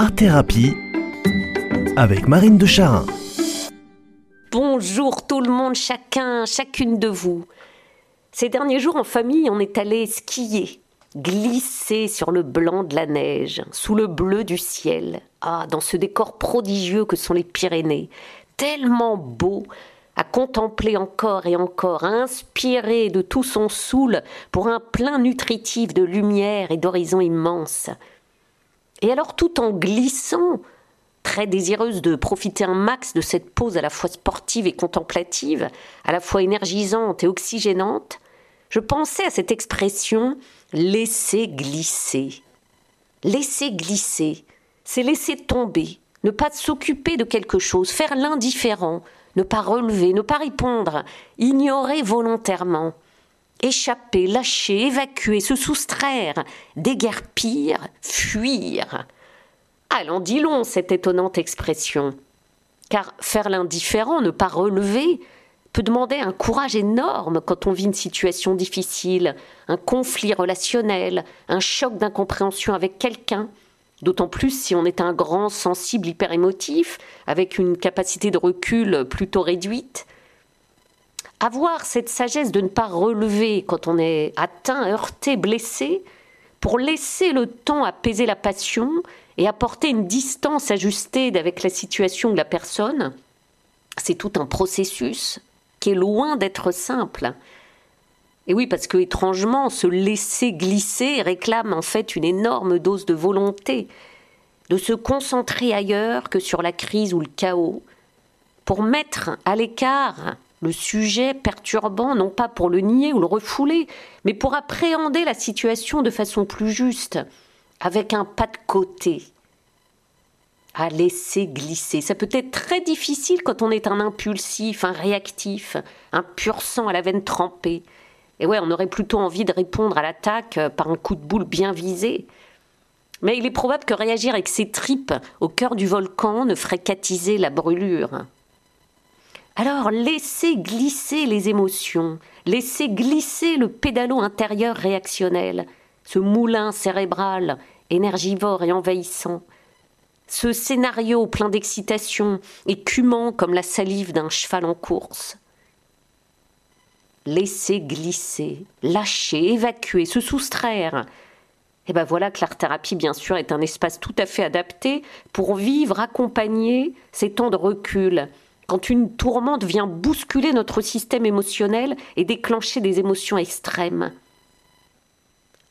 Art Thérapie avec Marine de Charin. Bonjour tout le monde, chacun, chacune de vous. Ces derniers jours en famille, on est allé skier, glisser sur le blanc de la neige, sous le bleu du ciel. Ah, dans ce décor prodigieux que sont les Pyrénées, tellement beau à contempler encore et encore, à inspirer de tout son soul pour un plein nutritif de lumière et d'horizons immenses. Et alors tout en glissant, très désireuse de profiter un max de cette pause à la fois sportive et contemplative, à la fois énergisante et oxygénante, je pensais à cette expression laisser glisser. Laisser glisser, c'est laisser tomber, ne pas s'occuper de quelque chose, faire l'indifférent, ne pas relever, ne pas répondre, ignorer volontairement, échapper, lâcher, évacuer, se soustraire, déguerpir, fuir. Allons, dis long cette étonnante expression. Car faire l'indifférent, ne pas relever, peut demander un courage énorme quand on vit une situation difficile, un conflit relationnel, un choc d'incompréhension avec quelqu'un, D'autant plus si on est un grand sensible hyper émotif, avec une capacité de recul plutôt réduite. Avoir cette sagesse de ne pas relever quand on est atteint, heurté, blessé, pour laisser le temps apaiser la passion et apporter une distance ajustée avec la situation de la personne, c'est tout un processus qui est loin d'être simple. Et oui, parce que étrangement, se laisser glisser réclame en fait une énorme dose de volonté, de se concentrer ailleurs que sur la crise ou le chaos, pour mettre à l'écart le sujet perturbant, non pas pour le nier ou le refouler, mais pour appréhender la situation de façon plus juste, avec un pas de côté, à laisser glisser. Ça peut être très difficile quand on est un impulsif, un réactif, un pur sang à la veine trempée. Et ouais, on aurait plutôt envie de répondre à l'attaque euh, par un coup de boule bien visé. Mais il est probable que réagir avec ses tripes au cœur du volcan ne ferait qu'attiser la brûlure. Alors laissez glisser les émotions, laissez glisser le pédalo intérieur réactionnel, ce moulin cérébral, énergivore et envahissant, ce scénario plein d'excitation, écumant comme la salive d'un cheval en course laisser glisser, lâcher, évacuer, se soustraire. Et ben voilà que l'art-thérapie, bien sûr, est un espace tout à fait adapté pour vivre, accompagner ces temps de recul. Quand une tourmente vient bousculer notre système émotionnel et déclencher des émotions extrêmes.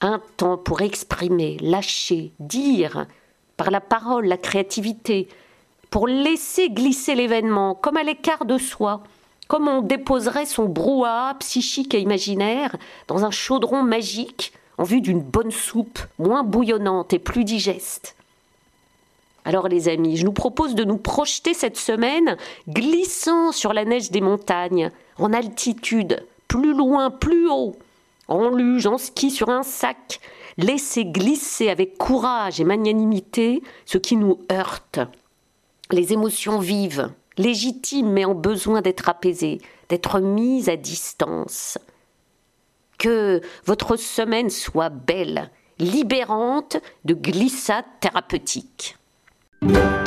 Un temps pour exprimer, lâcher, dire, par la parole, la créativité, pour laisser glisser l'événement comme à l'écart de soi, comme on déposerait son brouhaha psychique et imaginaire dans un chaudron magique en vue d'une bonne soupe moins bouillonnante et plus digeste. Alors les amis, je nous propose de nous projeter cette semaine glissant sur la neige des montagnes, en altitude, plus loin, plus haut, en luge, en ski sur un sac, laisser glisser avec courage et magnanimité ce qui nous heurte, les émotions vives, légitime mais en besoin d'être apaisée, d'être mise à distance. Que votre semaine soit belle, libérante de glissades thérapeutiques. Thank you.